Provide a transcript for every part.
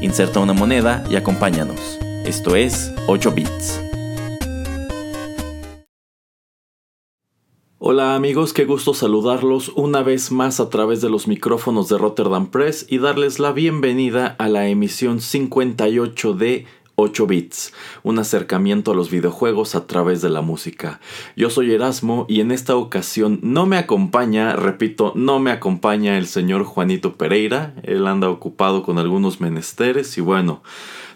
Inserta una moneda y acompáñanos. Esto es 8 bits. Hola amigos, qué gusto saludarlos una vez más a través de los micrófonos de Rotterdam Press y darles la bienvenida a la emisión 58 de 8 bits, un acercamiento a los videojuegos a través de la música. Yo soy Erasmo y en esta ocasión no me acompaña, repito, no me acompaña el señor Juanito Pereira, él anda ocupado con algunos menesteres y bueno,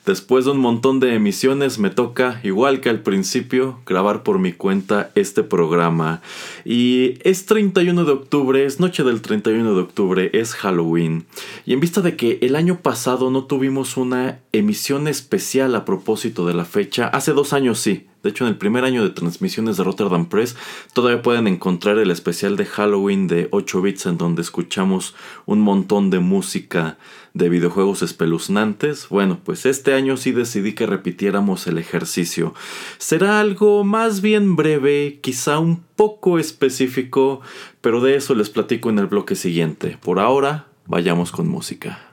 Después de un montón de emisiones me toca, igual que al principio, grabar por mi cuenta este programa. Y es 31 de octubre, es noche del 31 de octubre, es Halloween. Y en vista de que el año pasado no tuvimos una emisión especial a propósito de la fecha, hace dos años sí, de hecho, en el primer año de transmisiones de Rotterdam Press todavía pueden encontrar el especial de Halloween de 8 bits en donde escuchamos un montón de música de videojuegos espeluznantes. Bueno, pues este año sí decidí que repitiéramos el ejercicio. Será algo más bien breve, quizá un poco específico, pero de eso les platico en el bloque siguiente. Por ahora, vayamos con música.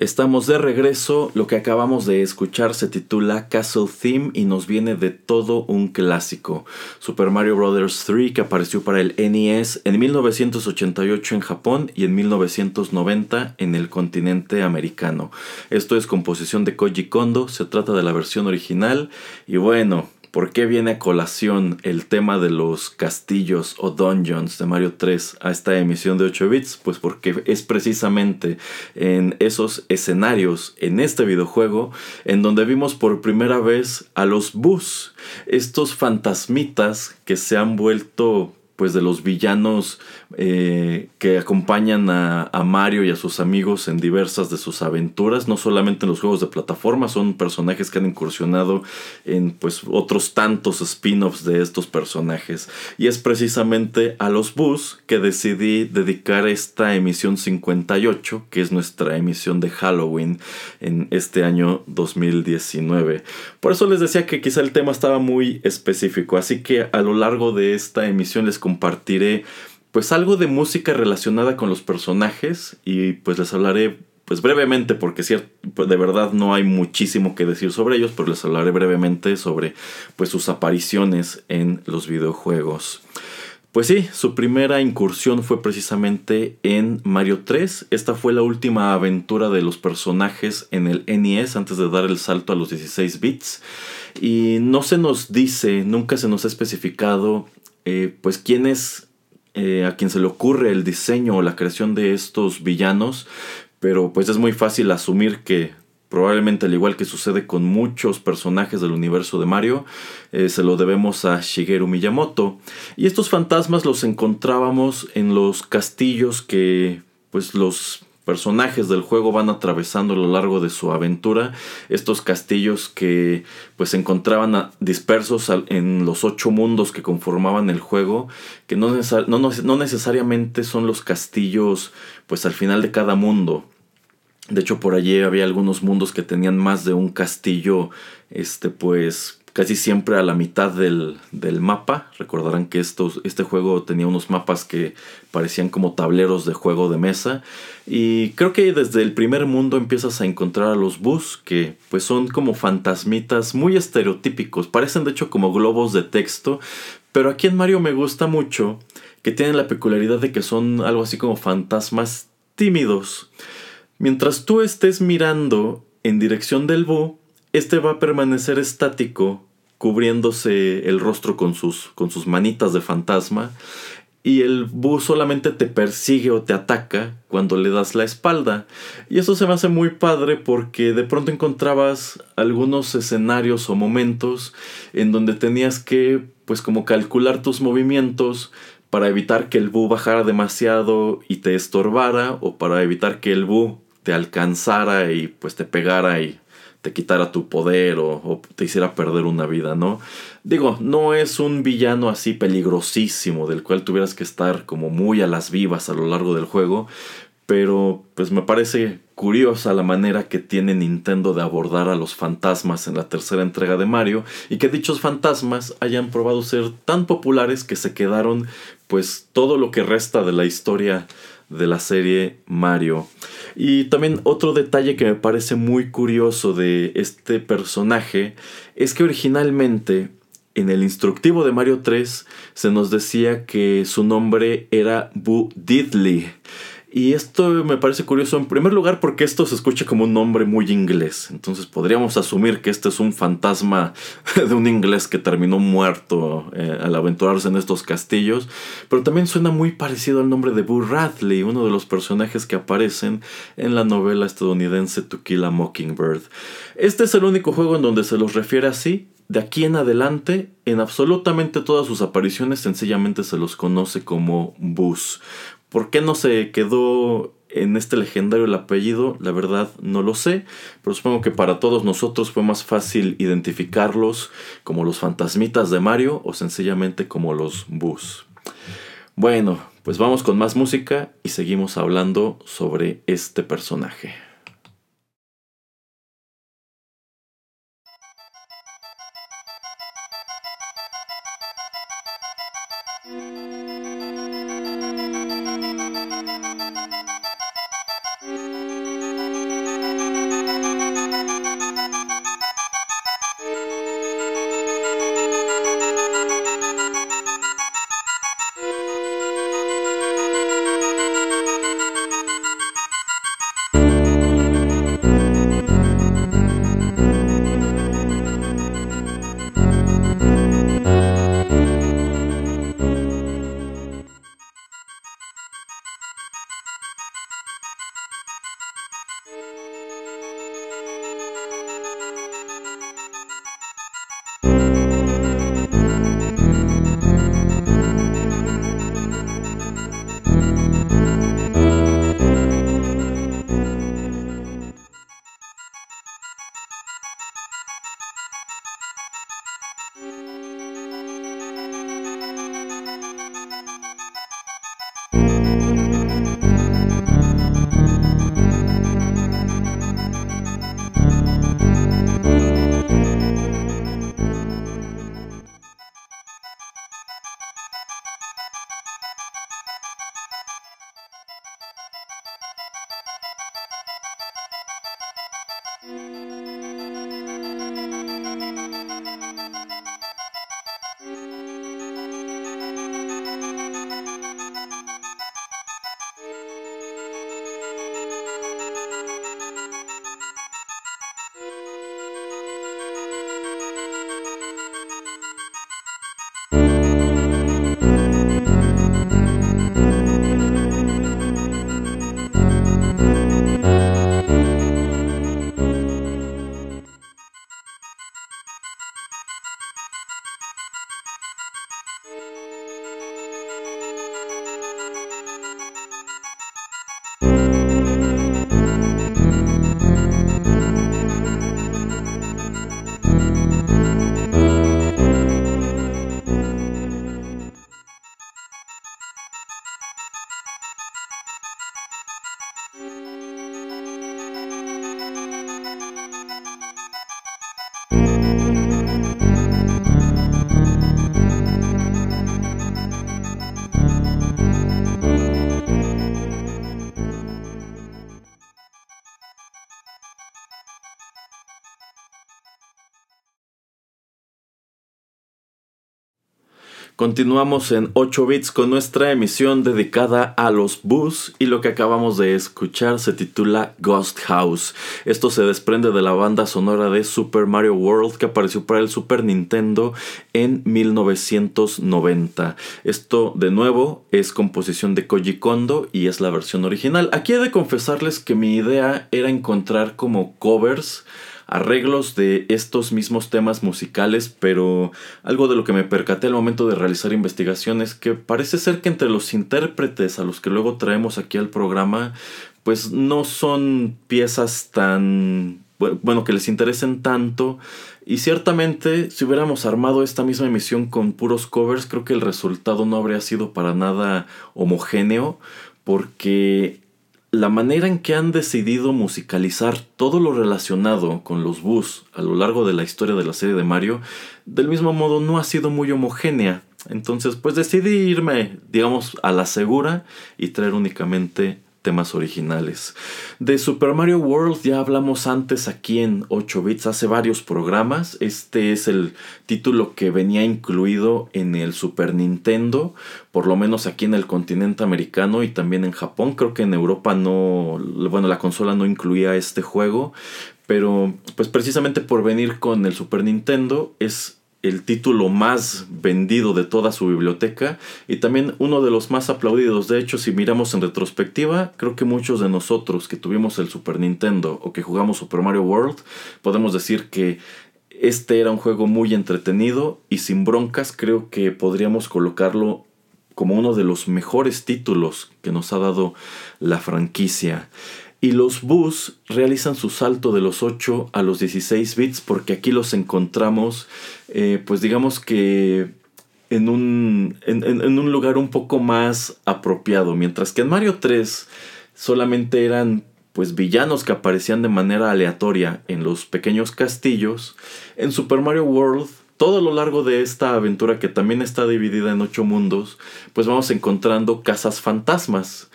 Estamos de regreso, lo que acabamos de escuchar se titula Castle Theme y nos viene de todo un clásico. Super Mario Bros. 3 que apareció para el NES en 1988 en Japón y en 1990 en el continente americano. Esto es composición de Koji Kondo, se trata de la versión original y bueno, ¿Por qué viene a colación el tema de los castillos o dungeons de Mario 3 a esta emisión de 8 bits? Pues porque es precisamente en esos escenarios, en este videojuego, en donde vimos por primera vez a los Bus, estos fantasmitas que se han vuelto pues de los villanos eh, que acompañan a, Mario y a sus amigos en diversas de sus aventuras, no solamente en los juegos de plataforma, son personajes que han incursionado en pues otros tantos spin-offs de estos personajes. Y es precisamente a los Bus que decidí dedicar esta emisión 58, que es nuestra emisión de Halloween en este año 2019. Por eso les decía que quizá el tema estaba muy específico, así que a lo largo de esta emisión les compartiré pues algo de música relacionada con los personajes y pues les hablaré pues brevemente porque de verdad no hay muchísimo que decir sobre ellos, pero les hablaré brevemente sobre pues sus apariciones en los videojuegos. Pues sí, su primera incursión fue precisamente en Mario 3. Esta fue la última aventura de los personajes en el NES antes de dar el salto a los 16 bits. Y no se nos dice, nunca se nos ha especificado eh, pues quién es eh, a quien se le ocurre el diseño o la creación de estos villanos, pero pues es muy fácil asumir que probablemente al igual que sucede con muchos personajes del universo de Mario, eh, se lo debemos a Shigeru Miyamoto. Y estos fantasmas los encontrábamos en los castillos que pues los personajes del juego van atravesando a lo largo de su aventura. Estos castillos que pues se encontraban dispersos en los ocho mundos que conformaban el juego, que no, no necesariamente son los castillos pues al final de cada mundo. De hecho, por allí había algunos mundos que tenían más de un castillo, este, pues casi siempre a la mitad del, mapa. Recordarán que estos, este juego tenía unos mapas que parecían como tableros de juego de mesa. Y creo que desde el primer mundo empiezas a encontrar a los bus, que pues son como fantasmitas muy estereotípicos. Parecen de hecho como globos de texto. Pero aquí en Mario me gusta mucho que tienen la peculiaridad de que son algo así como fantasmas tímidos. Mientras tú estés mirando en dirección del búho, este va a permanecer estático, cubriéndose el rostro con sus, con sus manitas de fantasma, y el búho solamente te persigue o te ataca cuando le das la espalda. Y eso se me hace muy padre porque de pronto encontrabas algunos escenarios o momentos en donde tenías que, pues como calcular tus movimientos para evitar que el búho bajara demasiado y te estorbara o para evitar que el búho te alcanzara y pues te pegara y te quitara tu poder o, te hiciera perder una vida, ¿no? Digo, no es un villano así peligrosísimo del cual tuvieras que estar como muy a las vivas a lo largo del juego, pero pues me parece curiosa la manera que tiene Nintendo de abordar a los fantasmas en la tercera entrega de Mario y que dichos fantasmas hayan probado ser tan populares que se quedaron pues todo lo que resta de la historia de la serie Mario. Y también otro detalle que me parece muy curioso de este personaje es que originalmente en el instructivo de Mario 3 se nos decía que su nombre era Bu Diddley. Y esto me parece curioso en primer lugar porque esto se escucha como un nombre muy inglés. Entonces podríamos asumir que este es un fantasma de un inglés que terminó muerto eh, al aventurarse en estos castillos. Pero también suena muy parecido al nombre de Boo Radley, uno de los personajes que aparecen en la novela estadounidense To Kill a Mockingbird. Este es el único juego en donde se los refiere así. De aquí en adelante, en absolutamente todas sus apariciones, sencillamente se los conoce como Bus. ¿Por qué no se quedó en este legendario el apellido? La verdad no lo sé, pero supongo que para todos nosotros fue más fácil identificarlos como los fantasmitas de Mario o sencillamente como los Bus. Bueno, pues vamos con más música y seguimos hablando sobre este personaje. Continuamos en 8 bits con nuestra emisión dedicada a los bus y lo que acabamos de escuchar se titula Ghost House. Esto se desprende de la banda sonora de Super Mario World que apareció para el Super Nintendo en 1990. Esto de nuevo es composición de Koji Kondo y es la versión original. Aquí he de confesarles que mi idea era encontrar como covers arreglos de estos mismos temas musicales, pero algo de lo que me percaté al momento de realizar investigaciones que parece ser que entre los intérpretes a los que luego traemos aquí al programa, pues no son piezas tan bueno, que les interesen tanto. Y ciertamente, si hubiéramos armado esta misma emisión con puros covers, creo que el resultado no habría sido para nada homogéneo, porque la manera en que han decidido musicalizar todo lo relacionado con los bus a lo largo de la historia de la serie de Mario, del mismo modo no ha sido muy homogénea. Entonces, pues decidí irme, digamos, a la segura y traer únicamente temas originales. De Super Mario World ya hablamos antes aquí en 8 bits, hace varios programas. Este es el título que venía incluido en el Super Nintendo, por lo menos aquí en el continente americano y también en Japón. Creo que en Europa no, bueno, la consola no incluía este juego, pero pues precisamente por venir con el Super Nintendo es el título más vendido de toda su biblioteca y también uno de los más aplaudidos. De hecho, si miramos en retrospectiva, creo que muchos de nosotros que tuvimos el Super Nintendo o que jugamos Super Mario World, podemos decir que este era un juego muy entretenido y sin broncas creo que podríamos colocarlo como uno de los mejores títulos que nos ha dado la franquicia. Y los bus realizan su salto de los 8 a los 16 bits porque aquí los encontramos, eh, pues digamos que en un, en, un lugar un poco más apropiado. Mientras que en Mario 3 solamente eran pues villanos que aparecían de manera aleatoria en los pequeños castillos, en Super Mario World todo lo largo de esta aventura que también está dividida en ocho mundos, pues vamos encontrando casas fantasmas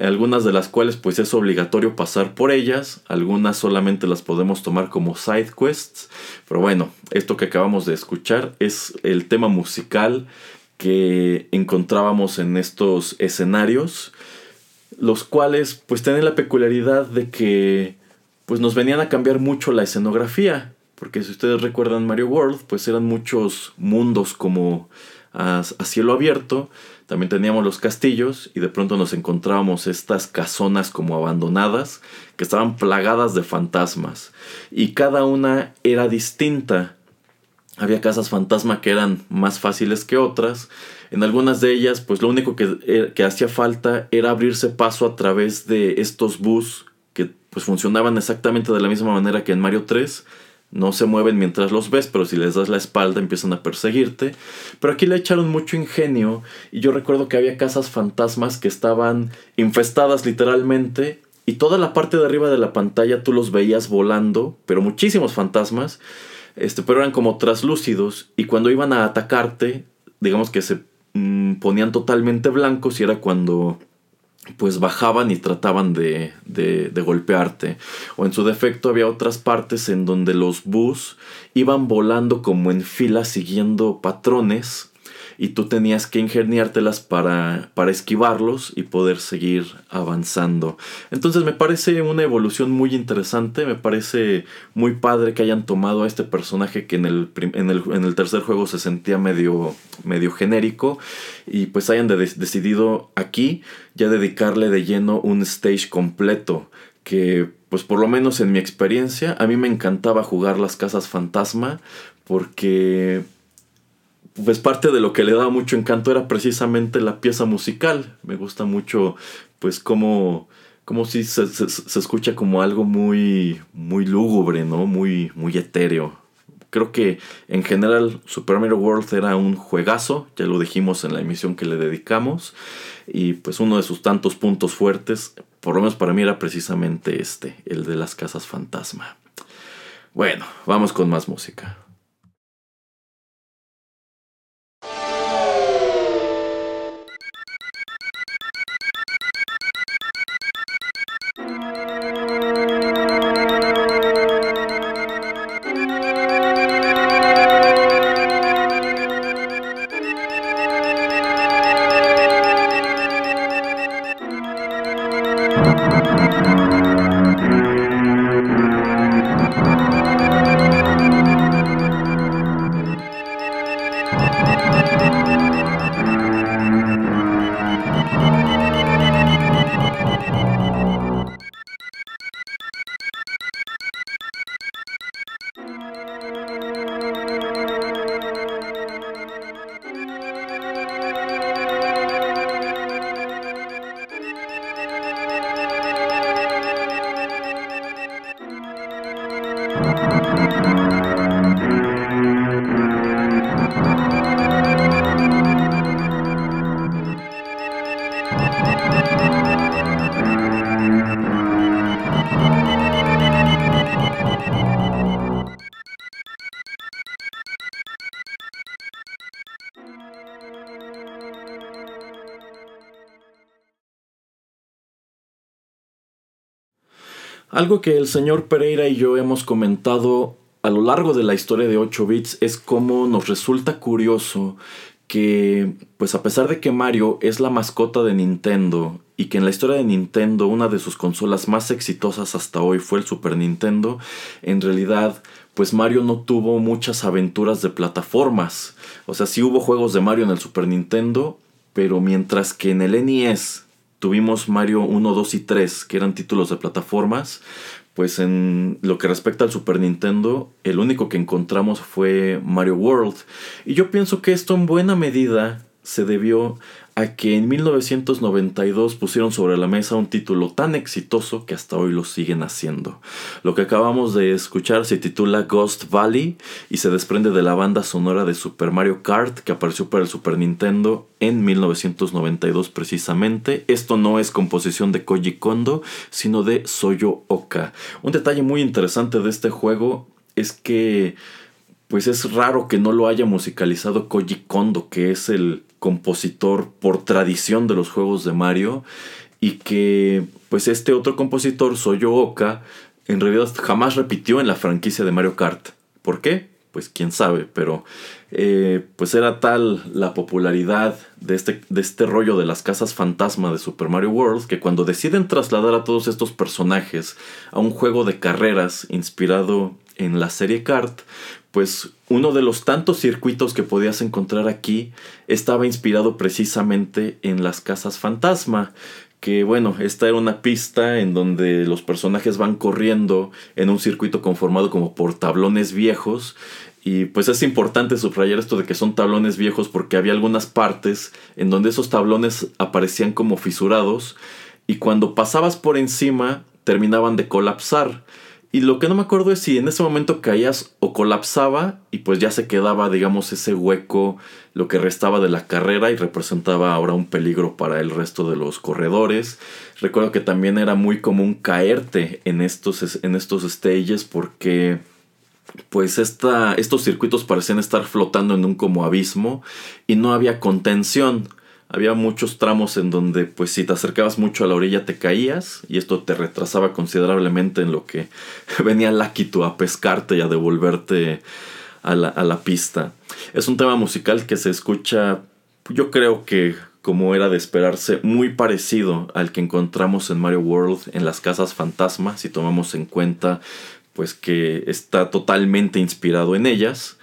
algunas de las cuales pues es obligatorio pasar por ellas, algunas solamente las podemos tomar como side quests, pero bueno, esto que acabamos de escuchar es el tema musical que encontrábamos en estos escenarios, los cuales pues tienen la peculiaridad de que pues nos venían a cambiar mucho la escenografía, porque si ustedes recuerdan Mario World, pues eran muchos mundos como a, a cielo abierto, también teníamos los castillos y de pronto nos encontrábamos estas casonas como abandonadas que estaban plagadas de fantasmas y cada una era distinta. Había casas fantasma que eran más fáciles que otras. En algunas de ellas, pues lo único que, eh, que hacía falta era abrirse paso a través de estos bus que pues funcionaban exactamente de la misma manera que en Mario 3 no se mueven mientras los ves, pero si les das la espalda empiezan a perseguirte. Pero aquí le echaron mucho ingenio y yo recuerdo que había casas fantasmas que estaban infestadas literalmente y toda la parte de arriba de la pantalla tú los veías volando, pero muchísimos fantasmas, este, pero eran como traslúcidos y cuando iban a atacarte, digamos que se mm, ponían totalmente blancos y era cuando pues bajaban y trataban de, de, de, golpearte. O en su defecto había otras partes en donde los bus iban volando como en fila siguiendo patrones y tú tenías que ingeniártelas para, para esquivarlos y poder seguir avanzando. Entonces me parece una evolución muy interesante, me parece muy padre que hayan tomado a este personaje que en el, en el, tercer juego se sentía medio, medio genérico y pues hayan decidido aquí ya dedicarle de lleno un stage completo que pues por lo menos en mi experiencia a mí me encantaba jugar las casas fantasma porque pues parte de lo que le daba mucho encanto era precisamente la pieza musical. Me gusta mucho, pues, como si se, escucha como algo muy, muy lúgubre, ¿no? Muy, muy etéreo. Creo que en general Super Mario World era un juegazo, ya lo dijimos en la emisión que le dedicamos, y pues uno de sus tantos puntos fuertes, por lo menos para mí era precisamente este, el de las casas fantasma. Bueno, vamos con más música. Algo que el señor Pereira y yo hemos comentado a lo largo de la historia de 8 bits es cómo nos resulta curioso que, pues a pesar de que Mario es la mascota de Nintendo y que en la historia de Nintendo una de sus consolas más exitosas hasta hoy fue el Super Nintendo, en realidad pues Mario no tuvo muchas aventuras de plataformas. O sea, sí hubo juegos de Mario en el Super Nintendo, pero mientras que en el NES tuvimos Mario 1, 2 y 3, que eran títulos de plataformas, pues en lo que respecta al Super Nintendo, el único que encontramos fue Mario World. Y yo pienso que esto en buena medida se debió a que en 1992 pusieron sobre la mesa un título tan exitoso que hasta hoy lo siguen haciendo. Lo que acabamos de escuchar se titula Ghost Valley y se desprende de la banda sonora de Super Mario Kart que apareció para el Super Nintendo en 1992 precisamente. Esto no es composición de Koji Kondo, sino de Soyo Oka. Un detalle muy interesante de este juego es que pues es raro que no lo haya musicalizado Koji Kondo, que es el compositor por tradición de los juegos de Mario y que pues este otro compositor, Soyo Oka, en realidad jamás repitió en la franquicia de Mario Kart. ¿Por qué? Pues quién sabe, pero eh, pues era tal la popularidad de este, de este rollo de las casas fantasma de Super Mario World que cuando deciden trasladar a todos estos personajes a un juego de carreras inspirado en la serie Kart, pues uno de los tantos circuitos que podías encontrar aquí estaba inspirado precisamente en las casas fantasma. Que bueno, esta era una pista en donde los personajes van corriendo en un circuito conformado como por tablones viejos. Y pues es importante subrayar esto de que son tablones viejos porque había algunas partes en donde esos tablones aparecían como fisurados y cuando pasabas por encima terminaban de colapsar. Y lo que no me acuerdo es si en ese momento caías o colapsaba y pues ya se quedaba, digamos, ese hueco, lo que restaba de la carrera y representaba ahora un peligro para el resto de los corredores. Recuerdo que también era muy común caerte en estos, en estos stages porque pues esta, estos circuitos parecían estar flotando en un como abismo y no había contención había muchos tramos en donde pues si te acercabas mucho a la orilla te caías y esto te retrasaba considerablemente en lo que venía Lakito a pescarte y a devolverte a la, a la pista. Es un tema musical que se escucha yo creo que como era de esperarse, muy parecido al que encontramos en Mario World en las casas fantasma, si tomamos en cuenta pues que está totalmente inspirado en ellas.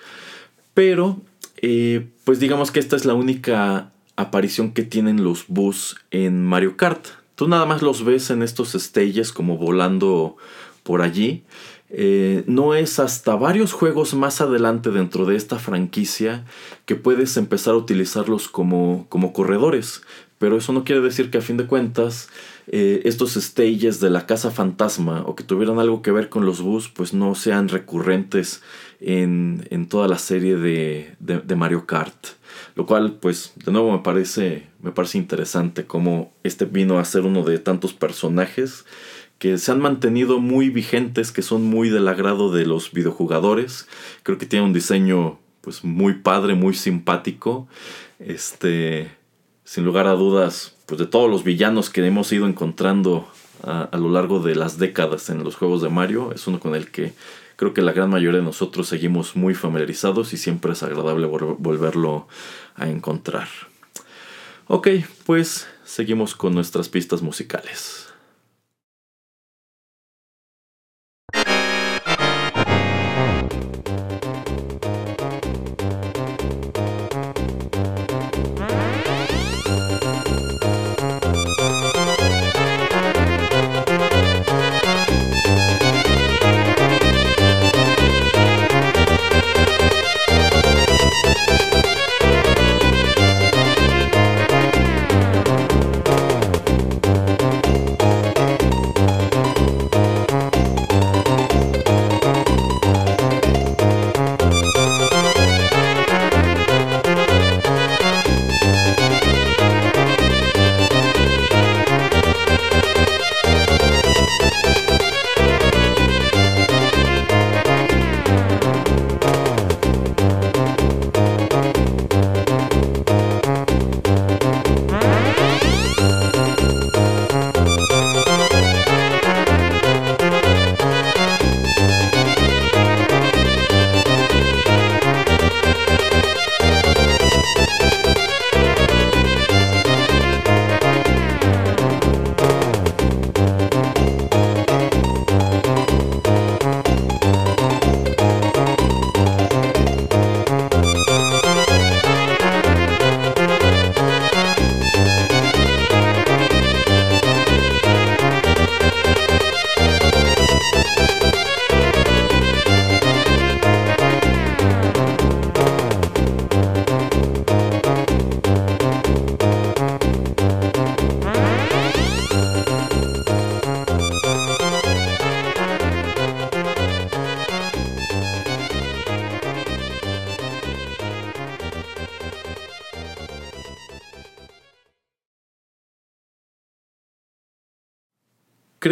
Pero eh, pues digamos que esta es la única aparición que tienen los bus en Mario Kart. Tú nada más los ves en estos stages como volando por allí. Eh, no es hasta varios juegos más adelante dentro de esta franquicia que puedes empezar a utilizarlos como, como corredores. Pero eso no quiere decir que a fin de cuentas eh, estos stages de la casa fantasma o que tuvieran algo que ver con los bus pues no sean recurrentes en, en toda la serie de, de Mario Kart. Lo cual, pues, de nuevo me parece, me parece interesante cómo este vino a ser uno de tantos personajes que se han mantenido muy vigentes, que son muy del agrado de los videojugadores. Creo que tiene un diseño pues muy padre, muy simpático. Este, sin lugar a dudas, pues de todos los villanos que hemos ido encontrando a, lo largo de las décadas en los juegos de Mario, es uno con el que creo que la gran mayoría de nosotros seguimos muy familiarizados y siempre es agradable volverlo a encontrar. Ok, pues seguimos con nuestras pistas musicales.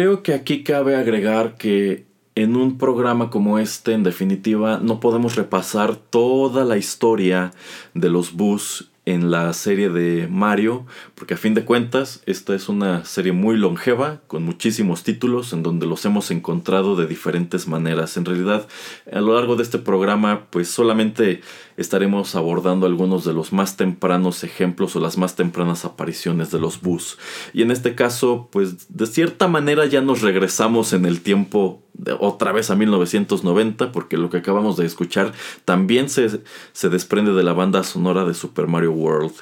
Creo que aquí cabe agregar que en un programa como este, en definitiva, no podemos repasar toda la historia de los Bus en la serie de Mario, porque a fin de cuentas esta es una serie muy longeva, con muchísimos títulos, en donde los hemos encontrado de diferentes maneras. En realidad, a lo largo de este programa, pues solamente estaremos abordando algunos de los más tempranos ejemplos o las más tempranas apariciones de los Bus. Y en este caso, pues de cierta manera ya nos regresamos en el tiempo de otra vez a 1990, porque lo que acabamos de escuchar también se, se desprende de la banda sonora de Super Mario World.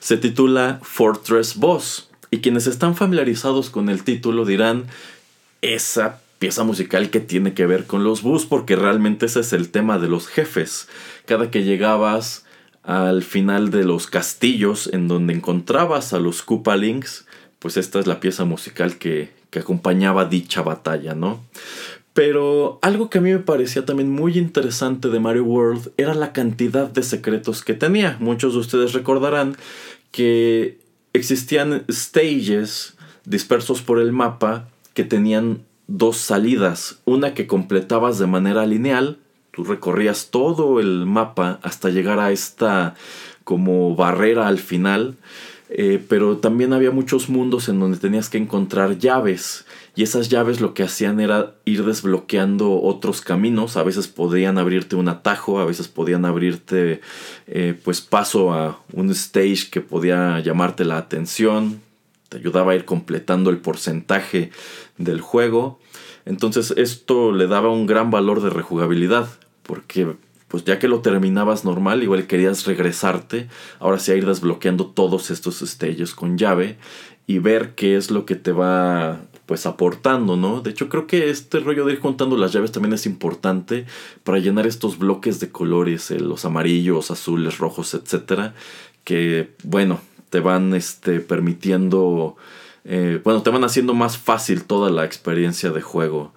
Se titula Fortress Boss. Y quienes están familiarizados con el título dirán, esa pieza musical que tiene que ver con los bus, porque realmente ese es el tema de los jefes. Cada que llegabas al final de los castillos en donde encontrabas a los Koopalings, pues esta es la pieza musical que, que acompañaba dicha batalla, ¿no? Pero algo que a mí me parecía también muy interesante de Mario World era la cantidad de secretos que tenía. Muchos de ustedes recordarán que existían stages dispersos por el mapa que tenían dos salidas, una que completabas de manera lineal, tú recorrías todo el mapa hasta llegar a esta como barrera al final, eh, pero también había muchos mundos en donde tenías que encontrar llaves y esas llaves lo que hacían era ir desbloqueando otros caminos, a veces podían abrirte un atajo, a veces podían abrirte eh, pues paso a un stage que podía llamarte la atención, te ayudaba a ir completando el porcentaje del juego. Entonces esto le daba un gran valor de rejugabilidad, porque pues ya que lo terminabas normal, igual querías regresarte, ahora sí a ir desbloqueando todos estos stages con llave y ver qué es lo que te va pues aportando, ¿no? De hecho creo que este rollo de ir contando las llaves también es importante para llenar estos bloques de colores, eh, los amarillos, azules, rojos, etcétera, que bueno, te van este, permitiendo eh, bueno, te van haciendo más fácil toda la experiencia de juego.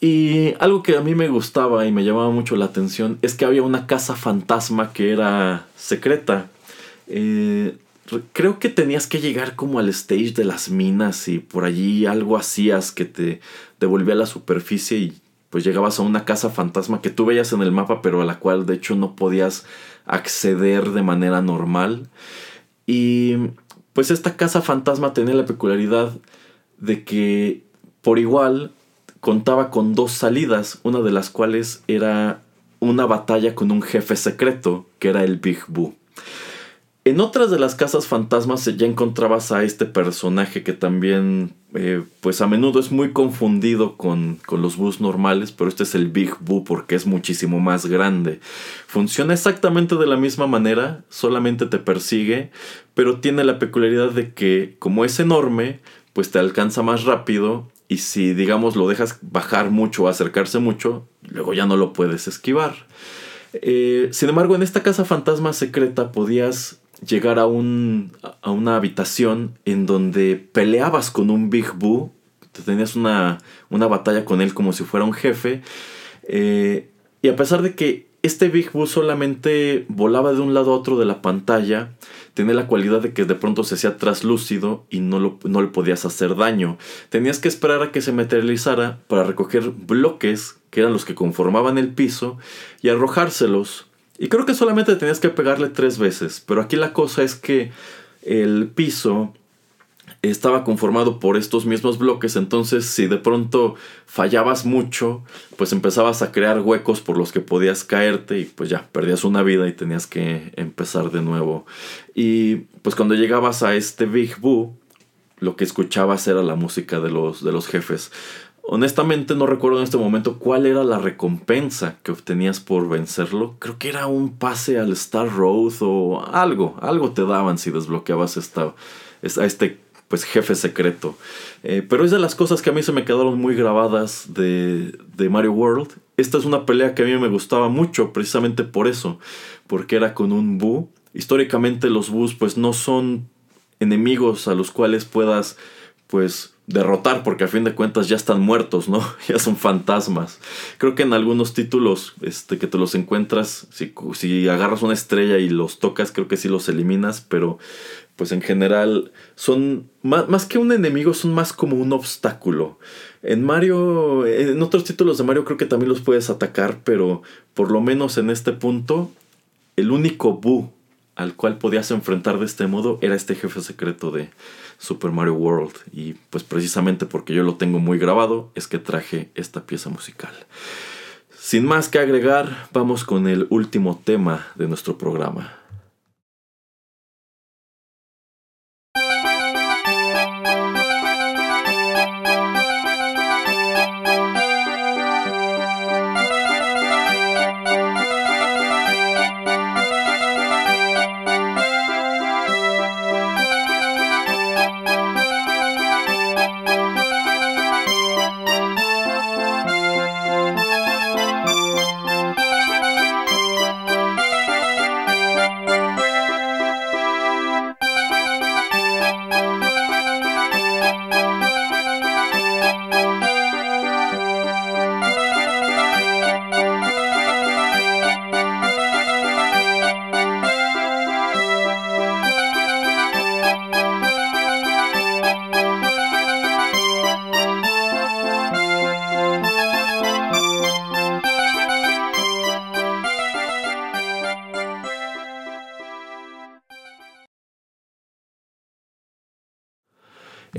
Y algo que a mí me gustaba y me llamaba mucho la atención es que había una casa fantasma que era secreta. Eh, creo que tenías que llegar como al stage de las minas y por allí algo hacías que te devolvía a la superficie y pues llegabas a una casa fantasma que tú veías en el mapa pero a la cual de hecho no podías acceder de manera normal. Y pues esta casa fantasma tenía la peculiaridad de que por igual contaba con dos salidas, una de las cuales era una batalla con un jefe secreto, que era el Big Boo. En otras de las casas fantasmas ya encontrabas a este personaje que también, eh, pues a menudo es muy confundido con, con los Boos normales, pero este es el Big Boo porque es muchísimo más grande. Funciona exactamente de la misma manera, solamente te persigue, pero tiene la peculiaridad de que como es enorme, pues te alcanza más rápido y si digamos lo dejas bajar mucho o acercarse mucho, luego ya no lo puedes esquivar. Eh, sin embargo, en esta casa fantasma secreta podías llegar a, un, a una habitación en donde peleabas con un Big Boo, tenías una, una batalla con él como si fuera un jefe, eh, y a pesar de que este Big Boo solamente volaba de un lado a otro de la pantalla, tenía la cualidad de que de pronto se hacía traslúcido y no, no le podías hacer daño. Tenías que esperar a que se materializara para recoger bloques que eran los que conformaban el piso y arrojárselos. Y creo que solamente tenías que pegarle tres veces. Pero aquí la cosa es que el piso estaba conformado por estos mismos bloques, entonces si de pronto fallabas mucho, pues empezabas a crear huecos por los que podías caerte y pues ya, perdías una vida y tenías que empezar de nuevo. Y pues cuando llegabas a este Big Boo, lo que escuchabas era la música de los, de los jefes. Honestamente no recuerdo en este momento cuál era la recompensa que obtenías por vencerlo. Creo que era un pase al Star Road o algo. Algo te daban si desbloqueabas esta, a este pues, jefe secreto. Eh, pero es de las cosas que a mí se me quedaron muy grabadas de, de Mario World. Esta es una pelea que a mí me gustaba mucho precisamente por eso. Porque era con un Boo. Históricamente los Boos pues no son enemigos a los cuales puedas pues derrotar porque a fin de cuentas ya están muertos, ¿no? Ya son fantasmas. Creo que en algunos títulos este, que te los encuentras, si, si agarras una estrella y los tocas, creo que sí los eliminas, pero pues en general son más, más, que un enemigo, son más como un obstáculo. En Mario, en otros títulos de Mario creo que también los puedes atacar, pero por lo menos en este punto, el único Boo al cual podías enfrentar de este modo era este jefe secreto de Super Mario World. Y pues precisamente porque yo lo tengo muy grabado es que traje esta pieza musical. Sin más que agregar, vamos con el último tema de nuestro programa.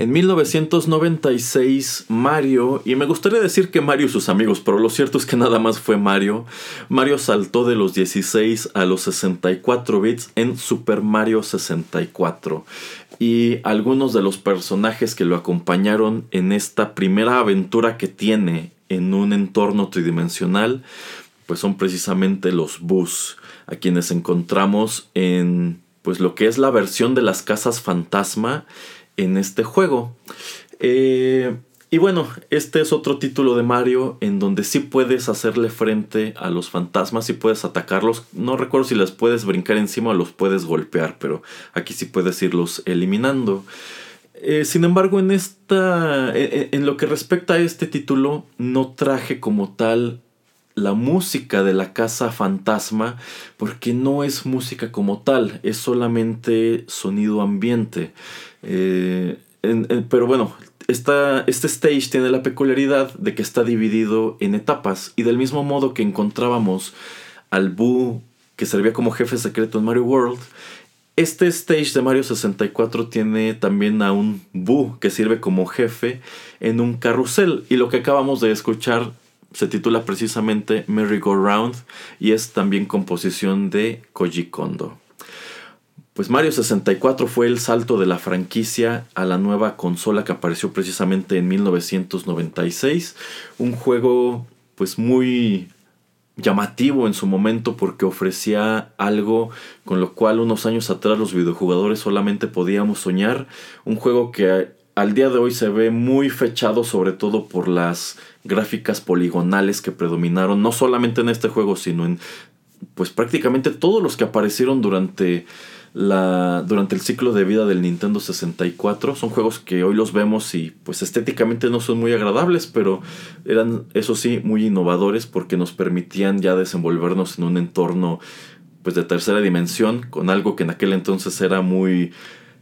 En 1996, Mario, y me gustaría decir que Mario y sus amigos, pero lo cierto es que nada más fue Mario, Mario saltó de los 16 a los 64 bits en Super Mario 64. Y algunos de los personajes que lo acompañaron en esta primera aventura que tiene en un entorno tridimensional, pues son precisamente los Bus, a quienes encontramos en pues lo que es la versión de las casas fantasma en este juego. Eh, y bueno, este es otro título de Mario en donde sí puedes hacerle frente a los fantasmas, y puedes atacarlos. No recuerdo si les puedes brincar encima o los puedes golpear, pero aquí sí puedes irlos eliminando. Eh, sin embargo, en esta. en lo que respecta a este título, no traje como tal la música de la casa fantasma porque no es música como tal, es solamente sonido ambiente. Eh, pero bueno, esta, este stage tiene la peculiaridad de que está dividido en etapas y del mismo modo que encontrábamos al Boo que servía como jefe secreto en Mario World, este stage de Mario 64 tiene también a un Boo que sirve como jefe en un carrusel y lo que acabamos de escuchar se titula precisamente Merry Go Round y es también composición de Koji Kondo. Pues Mario 64 fue el salto de la franquicia a la nueva consola que apareció precisamente en 1996. Un juego pues muy llamativo en su momento porque ofrecía algo con lo cual unos años atrás los videojugadores solamente podíamos soñar. Un juego que al día de hoy se ve muy fechado sobre todo por las gráficas poligonales que predominaron no solamente en este juego sino en pues prácticamente todos los que aparecieron durante la, durante el ciclo de vida del Nintendo 64. Son juegos que hoy los vemos y pues estéticamente no son muy agradables, pero eran eso sí muy innovadores porque nos permitían ya desenvolvernos en un entorno pues de tercera dimensión con algo que en aquel entonces era muy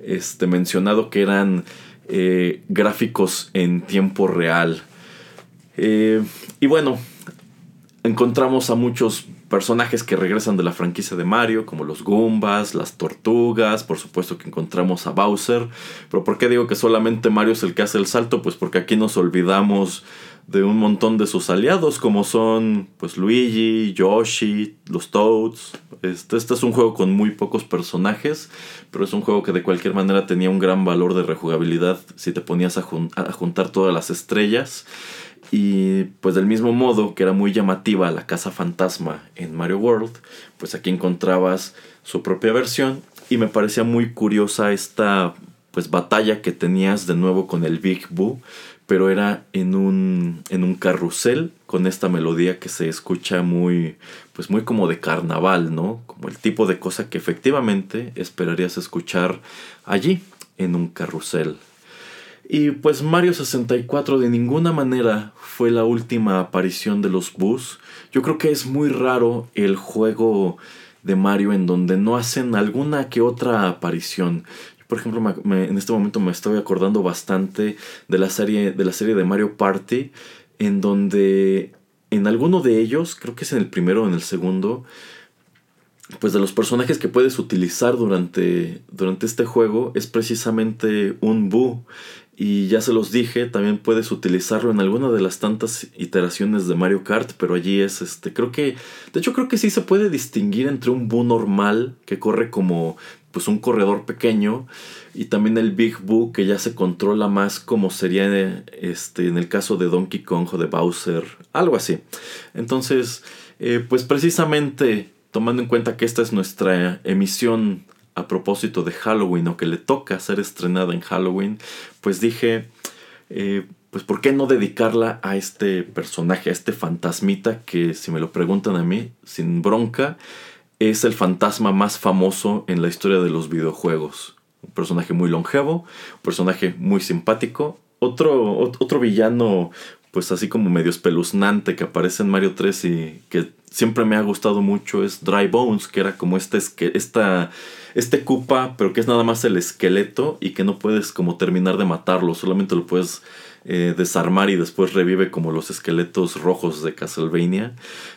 este, mencionado que eran eh, gráficos en tiempo real. Eh, y bueno, encontramos a muchos personajes que regresan de la franquicia de Mario, como los Goombas, las tortugas, por supuesto que encontramos a Bowser. Pero ¿por qué digo que solamente Mario es el que hace el salto? Pues porque aquí nos olvidamos de un montón de sus aliados, como son pues Luigi, Yoshi, los Toads. Este, este es un juego con muy pocos personajes, pero es un juego que de cualquier manera tenía un gran valor de rejugabilidad si te ponías a juntar todas las estrellas. Y pues del mismo modo que era muy llamativa la casa fantasma en Mario World, pues aquí encontrabas su propia versión y me parecía muy curiosa esta pues batalla que tenías de nuevo con el Big Boo, pero era en un, en un carrusel con esta melodía que se escucha muy pues muy como de carnaval, ¿no? Como el tipo de cosa que efectivamente esperarías escuchar allí en un carrusel. Y pues Mario 64 de ninguna manera fue la última aparición de los Bus. Yo creo que es muy raro el juego de Mario en donde no hacen alguna que otra aparición. Por ejemplo, en este momento me estoy acordando bastante de la serie de la serie de Mario Party en donde en alguno de ellos, creo que es en el primero o en el segundo, pues de los personajes que puedes utilizar durante, durante este juego es precisamente un Boo. Y ya se los dije, también puedes utilizarlo en alguna de las tantas iteraciones de Mario Kart, pero allí es este, creo que, de hecho creo que sí se puede distinguir entre un Boo normal que corre como pues un corredor pequeño y también el Big Boo que ya se controla más como sería este, en el caso de Donkey Kong o de Bowser, algo así. Entonces, eh, pues precisamente tomando en cuenta que esta es nuestra emisión a propósito de Halloween o que le toca ser estrenada en Halloween, pues dije, eh, pues ¿por qué no dedicarla a este personaje, a este fantasmita que si me lo preguntan a mí, sin bronca, es el fantasma más famoso en la historia de los videojuegos. Un personaje muy longevo, un personaje muy simpático, otro, otro villano pues así como medio espeluznante que aparece en Mario 3 y que siempre me ha gustado mucho es Dry Bones, que era como este, esta, este Koopa, pero que es nada más el esqueleto y que no puedes como terminar de matarlo, solamente lo puedes eh, desarmar y después revive como los esqueletos rojos de Castlevania.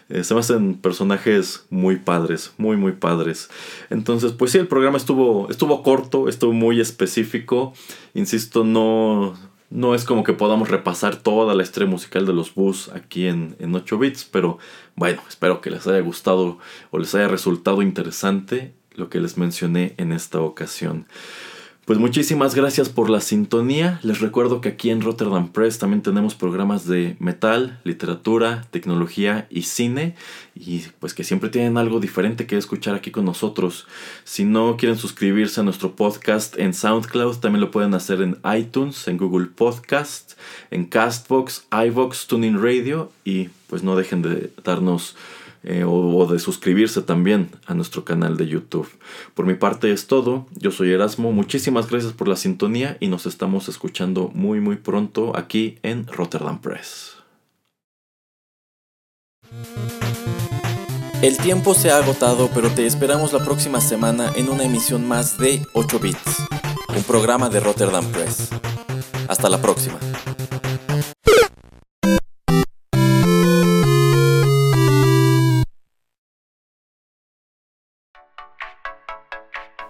Eh, se me hacen personajes muy padres, muy muy padres. Entonces, pues sí, el programa estuvo, estuvo corto, estuvo muy específico. Insisto, no no es como que podamos repasar toda la historia musical de los Bus aquí en, en 8 bits, pero bueno, espero que les haya gustado o les haya resultado interesante lo que les mencioné en esta ocasión. Pues muchísimas gracias por la sintonía. Les recuerdo que aquí en Rotterdam Press también tenemos programas de metal, literatura, tecnología y cine. Y pues que siempre tienen algo diferente que escuchar aquí con nosotros. Si no quieren suscribirse a nuestro podcast en SoundCloud, también lo pueden hacer en iTunes, en Google Podcast, en Castbox, iVox, Tuning Radio. Y pues no dejen de darnos eh, o, de suscribirse también a nuestro canal de YouTube. Por mi parte es todo, yo soy Erasmo, muchísimas gracias por la sintonía y nos estamos escuchando muy muy pronto aquí en Rotterdam Press. El tiempo se ha agotado, pero te esperamos la próxima semana en una emisión más de 8 Bits, un programa de Rotterdam Press. Hasta la próxima.